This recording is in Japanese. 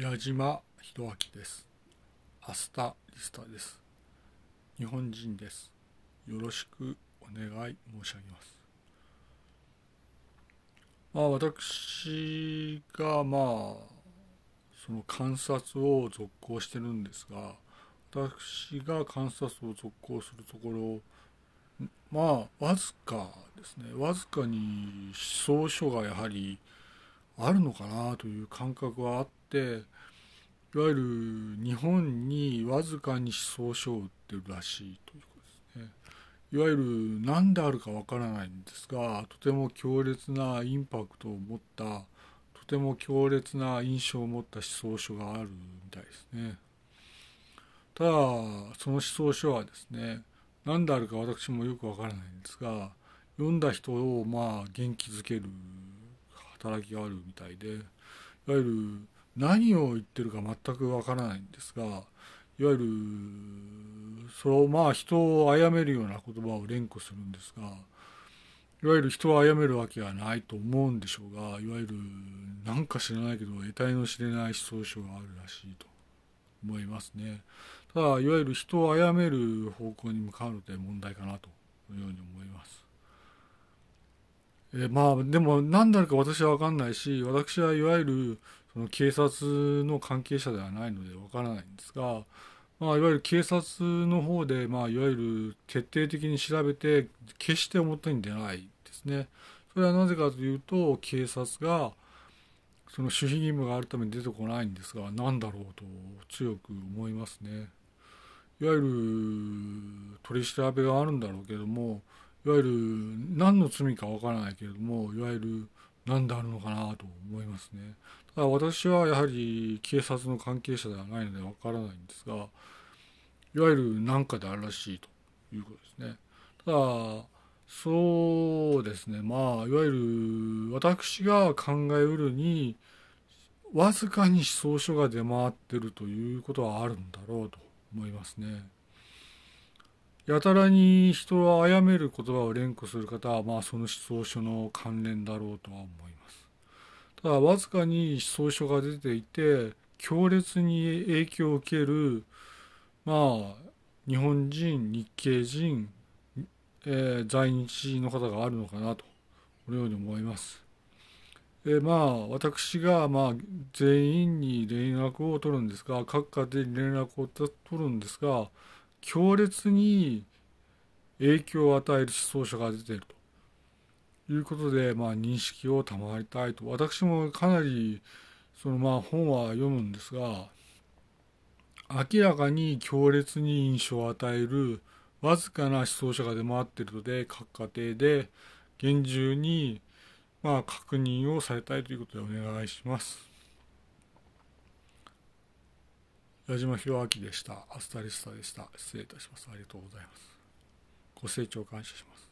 矢島博明です。アスタリスタです。日本人です。よろしくお願い申し上げます。まあ私がまあその観察を続行してるんですが、私が観察を続行するところ、まあわずかですね、わずかに思想書がやはりあるのかなという感覚はあっていわゆる日本にわずかに思想書を売ってるらしいということですね。いわゆる何であるかわからないんですがとても強烈なインパクトを持ったとても強烈な印象を持った思想書があるみたいですね。ただその思想書はですね何であるか私もよくわからないんですが読んだ人をまあ元気づける働きがあるみたいでいわゆる何を言ってるか全くわからないんですがいわゆるそれをまあ人を殺めるような言葉を連呼するんですがいわゆる人を殺めるわけはないと思うんでしょうがいわゆるなんか知らないけど得体の知れない思想書があるらしいと。思いますね。ただいわゆる人を殺める方向に向かうので問題かなというように思います。えまあでも何であるか私は分かんないし私はいわゆるその警察の関係者ではないので分からないんですが、まあ、いわゆる警察の方で、まあ、いわゆる徹底的に調べて決して表に出ないですね。それはなぜかというと警察がその守秘義務があるために出てこないんですが何だろうと強く思いますね。いわゆる取り調べがあるんだろうけどもいわゆる何の罪かわからないけれどもいわゆる何であるのかなと思いますね。ただ私はやはり警察の関係者ではないのでわからないんですがいわゆる何かであるらしいということですね。ただそうですね。まあいわゆる私が考えうるにわずかに思想書が出回ってるということはあるんだろうと思いますね。やたらに人を殺める言葉を連呼する方は、まあ、その思想書の関連だろうとは思います。ただ、わずかに思想書が出ていて、強烈に影響を受ける、まあ、日本人、日系人、えー、在日の方があるのかなと、このように思います。でまあ、私が、まあ、全員に連絡を取るんですが、各家庭に連絡を取るんですが、強烈に影響を与える思想書が出ているということで、まあ、認識を賜りたいと私もかなりそのまあ本は読むんですが明らかに強烈に印象を与えるわずかな思想書が出回っているので各家庭で厳重にまあ確認をされたいということでお願いします。矢島博明でした。アスタリスタでした。失礼いたします。ありがとうございます。ご清聴感謝します。